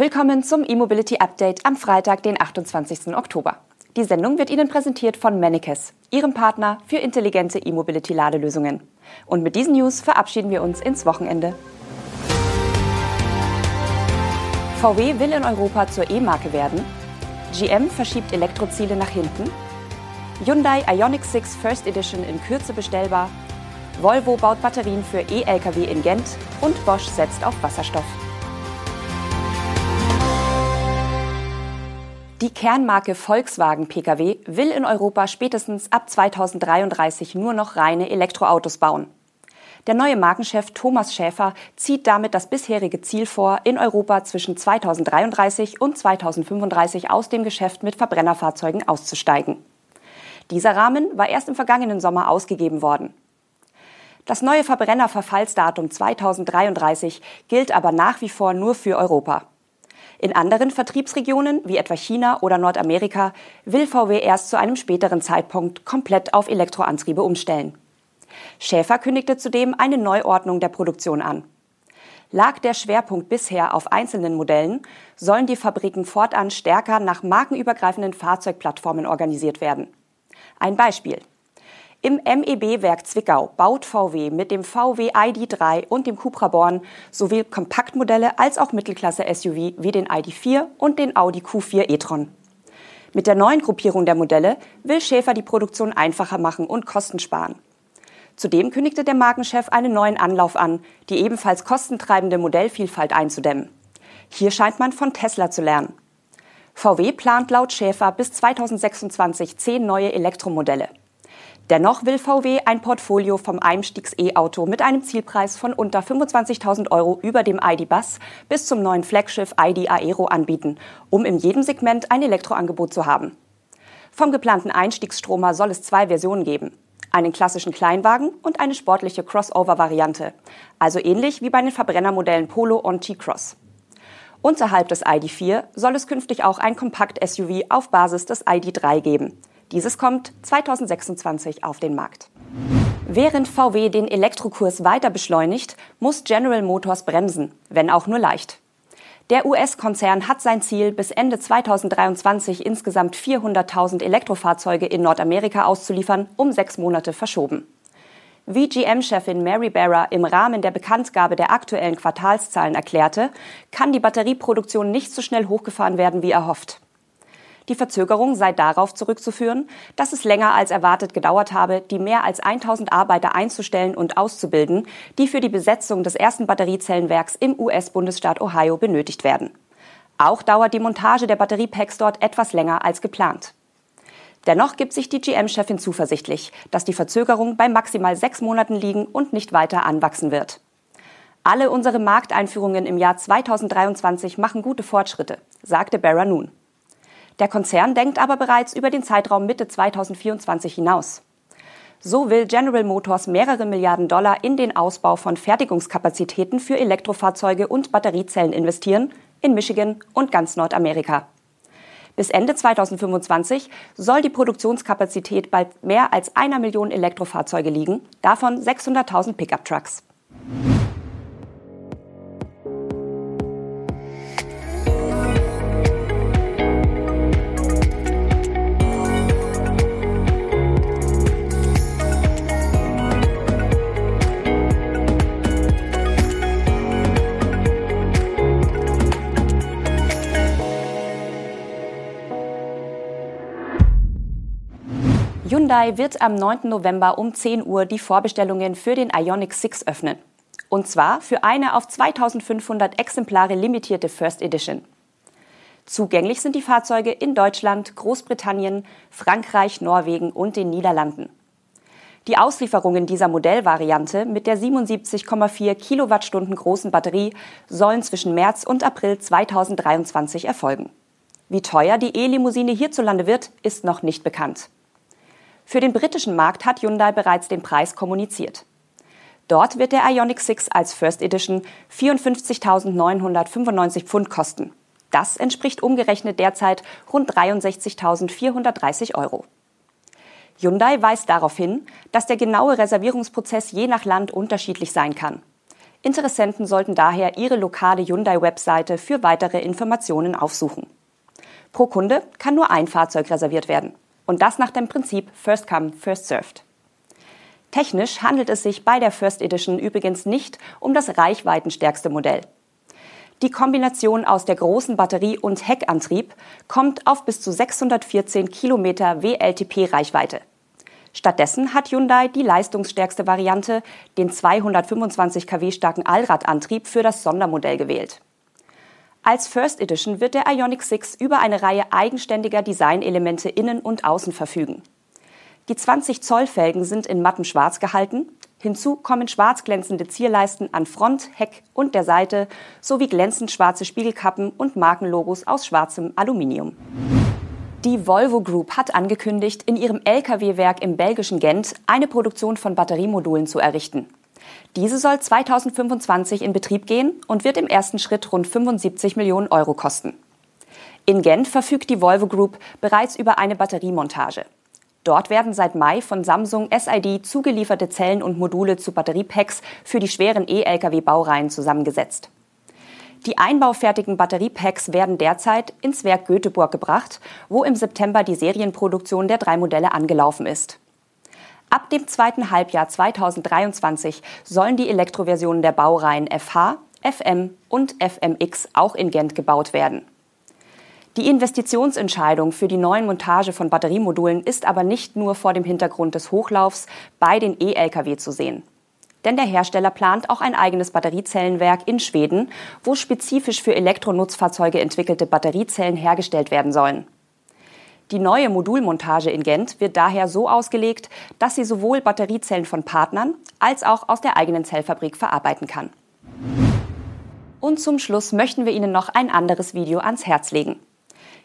Willkommen zum E-Mobility Update am Freitag, den 28. Oktober. Die Sendung wird Ihnen präsentiert von Mennekes, Ihrem Partner für intelligente E-Mobility-Ladelösungen. Und mit diesen News verabschieden wir uns ins Wochenende. VW will in Europa zur E-Marke werden. GM verschiebt Elektroziele nach hinten. Hyundai Ioniq 6 First Edition in Kürze bestellbar. Volvo baut Batterien für E-Lkw in Gent und Bosch setzt auf Wasserstoff. Die Kernmarke Volkswagen Pkw will in Europa spätestens ab 2033 nur noch reine Elektroautos bauen. Der neue Markenchef Thomas Schäfer zieht damit das bisherige Ziel vor, in Europa zwischen 2033 und 2035 aus dem Geschäft mit Verbrennerfahrzeugen auszusteigen. Dieser Rahmen war erst im vergangenen Sommer ausgegeben worden. Das neue Verbrennerverfallsdatum 2033 gilt aber nach wie vor nur für Europa. In anderen Vertriebsregionen, wie etwa China oder Nordamerika, will VW erst zu einem späteren Zeitpunkt komplett auf Elektroantriebe umstellen. Schäfer kündigte zudem eine Neuordnung der Produktion an. Lag der Schwerpunkt bisher auf einzelnen Modellen, sollen die Fabriken fortan stärker nach markenübergreifenden Fahrzeugplattformen organisiert werden. Ein Beispiel. Im MEB-Werk Zwickau baut VW mit dem VW ID3 und dem Cupra Born sowohl Kompaktmodelle als auch Mittelklasse-SUV wie den ID4 und den Audi Q4 e-tron. Mit der neuen Gruppierung der Modelle will Schäfer die Produktion einfacher machen und Kosten sparen. Zudem kündigte der Markenchef einen neuen Anlauf an, die ebenfalls kostentreibende Modellvielfalt einzudämmen. Hier scheint man von Tesla zu lernen. VW plant laut Schäfer bis 2026 zehn neue Elektromodelle. Dennoch will VW ein Portfolio vom Einstiegs-E-Auto mit einem Zielpreis von unter 25.000 Euro über dem ID.Buzz bis zum neuen Flaggschiff ID Aero anbieten, um in jedem Segment ein Elektroangebot zu haben. Vom geplanten Einstiegsstromer soll es zwei Versionen geben. Einen klassischen Kleinwagen und eine sportliche Crossover-Variante. Also ähnlich wie bei den Verbrennermodellen Polo und T-Cross. Unterhalb des ID4 soll es künftig auch ein Kompakt-SUV auf Basis des ID3 geben. Dieses kommt 2026 auf den Markt. Während VW den Elektrokurs weiter beschleunigt, muss General Motors bremsen, wenn auch nur leicht. Der US-Konzern hat sein Ziel, bis Ende 2023 insgesamt 400.000 Elektrofahrzeuge in Nordamerika auszuliefern, um sechs Monate verschoben. Wie GM-Chefin Mary Barra im Rahmen der Bekanntgabe der aktuellen Quartalszahlen erklärte, kann die Batterieproduktion nicht so schnell hochgefahren werden wie erhofft. Die Verzögerung sei darauf zurückzuführen, dass es länger als erwartet gedauert habe, die mehr als 1000 Arbeiter einzustellen und auszubilden, die für die Besetzung des ersten Batteriezellenwerks im US-Bundesstaat Ohio benötigt werden. Auch dauert die Montage der Batteriepacks dort etwas länger als geplant. Dennoch gibt sich die GM-Chefin zuversichtlich, dass die Verzögerung bei maximal sechs Monaten liegen und nicht weiter anwachsen wird. Alle unsere Markteinführungen im Jahr 2023 machen gute Fortschritte, sagte Barra nun. Der Konzern denkt aber bereits über den Zeitraum Mitte 2024 hinaus. So will General Motors mehrere Milliarden Dollar in den Ausbau von Fertigungskapazitäten für Elektrofahrzeuge und Batteriezellen investieren, in Michigan und ganz Nordamerika. Bis Ende 2025 soll die Produktionskapazität bei mehr als einer Million Elektrofahrzeuge liegen, davon 600.000 Pickup-Trucks. Hyundai wird am 9. November um 10 Uhr die Vorbestellungen für den Ioniq 6 öffnen. Und zwar für eine auf 2500 Exemplare limitierte First Edition. Zugänglich sind die Fahrzeuge in Deutschland, Großbritannien, Frankreich, Norwegen und den Niederlanden. Die Auslieferungen dieser Modellvariante mit der 77,4 Kilowattstunden großen Batterie sollen zwischen März und April 2023 erfolgen. Wie teuer die E-Limousine hierzulande wird, ist noch nicht bekannt. Für den britischen Markt hat Hyundai bereits den Preis kommuniziert. Dort wird der Ioniq 6 als First Edition 54.995 Pfund kosten. Das entspricht umgerechnet derzeit rund 63.430 Euro. Hyundai weist darauf hin, dass der genaue Reservierungsprozess je nach Land unterschiedlich sein kann. Interessenten sollten daher ihre lokale Hyundai-Webseite für weitere Informationen aufsuchen. Pro Kunde kann nur ein Fahrzeug reserviert werden. Und das nach dem Prinzip First Come, First Served. Technisch handelt es sich bei der First Edition übrigens nicht um das reichweitenstärkste Modell. Die Kombination aus der großen Batterie und Heckantrieb kommt auf bis zu 614 Kilometer WLTP-Reichweite. Stattdessen hat Hyundai die leistungsstärkste Variante, den 225 kW starken Allradantrieb für das Sondermodell gewählt. Als First Edition wird der Ioniq 6 über eine Reihe eigenständiger Designelemente innen und außen verfügen. Die 20 Zoll Felgen sind in mattem Schwarz gehalten, Hinzu kommen schwarz glänzende Zierleisten an Front, Heck und der Seite sowie glänzend schwarze Spiegelkappen und Markenlogos aus schwarzem Aluminium. Die Volvo Group hat angekündigt, in ihrem Lkw-Werk im belgischen Gent eine Produktion von Batteriemodulen zu errichten. Diese soll 2025 in Betrieb gehen und wird im ersten Schritt rund 75 Millionen Euro kosten. In Gent verfügt die Volvo Group bereits über eine Batteriemontage. Dort werden seit Mai von Samsung SID zugelieferte Zellen und Module zu Batteriepacks für die schweren E-Lkw-Baureihen zusammengesetzt. Die einbaufertigen Batteriepacks werden derzeit ins Werk Göteborg gebracht, wo im September die Serienproduktion der drei Modelle angelaufen ist. Ab dem zweiten Halbjahr 2023 sollen die Elektroversionen der Baureihen FH, FM und FMX auch in Gent gebaut werden. Die Investitionsentscheidung für die neuen Montage von Batteriemodulen ist aber nicht nur vor dem Hintergrund des Hochlaufs bei den E-Lkw zu sehen. Denn der Hersteller plant auch ein eigenes Batteriezellenwerk in Schweden, wo spezifisch für Elektronutzfahrzeuge entwickelte Batteriezellen hergestellt werden sollen. Die neue Modulmontage in Gent wird daher so ausgelegt, dass sie sowohl Batteriezellen von Partnern als auch aus der eigenen Zellfabrik verarbeiten kann. Und zum Schluss möchten wir Ihnen noch ein anderes Video ans Herz legen.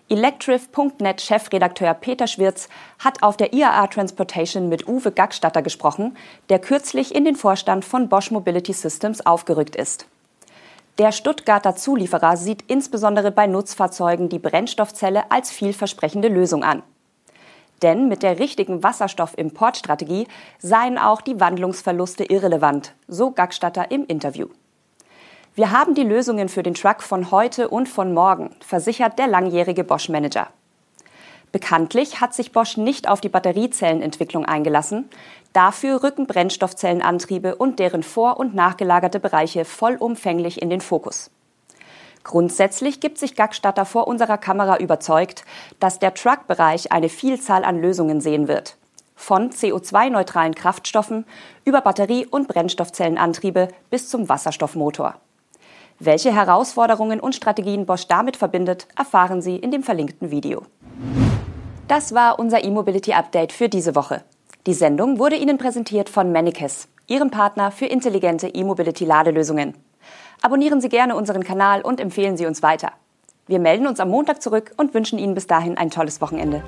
Electriv.net Chefredakteur Peter Schwirz hat auf der IAA Transportation mit Uwe Gackstatter gesprochen, der kürzlich in den Vorstand von Bosch Mobility Systems aufgerückt ist. Der Stuttgarter Zulieferer sieht insbesondere bei Nutzfahrzeugen die Brennstoffzelle als vielversprechende Lösung an. Denn mit der richtigen Wasserstoffimportstrategie seien auch die Wandlungsverluste irrelevant, so Gackstatter im Interview. Wir haben die Lösungen für den Truck von heute und von morgen, versichert der langjährige Bosch-Manager. Bekanntlich hat sich Bosch nicht auf die Batteriezellenentwicklung eingelassen. Dafür rücken Brennstoffzellenantriebe und deren vor- und nachgelagerte Bereiche vollumfänglich in den Fokus. Grundsätzlich gibt sich Gackstatter vor unserer Kamera überzeugt, dass der Truck-Bereich eine Vielzahl an Lösungen sehen wird. Von CO2-neutralen Kraftstoffen über Batterie- und Brennstoffzellenantriebe bis zum Wasserstoffmotor. Welche Herausforderungen und Strategien Bosch damit verbindet, erfahren Sie in dem verlinkten Video. Das war unser E-Mobility Update für diese Woche. Die Sendung wurde Ihnen präsentiert von Manikes, Ihrem Partner für intelligente E-Mobility-Ladelösungen. Abonnieren Sie gerne unseren Kanal und empfehlen Sie uns weiter. Wir melden uns am Montag zurück und wünschen Ihnen bis dahin ein tolles Wochenende.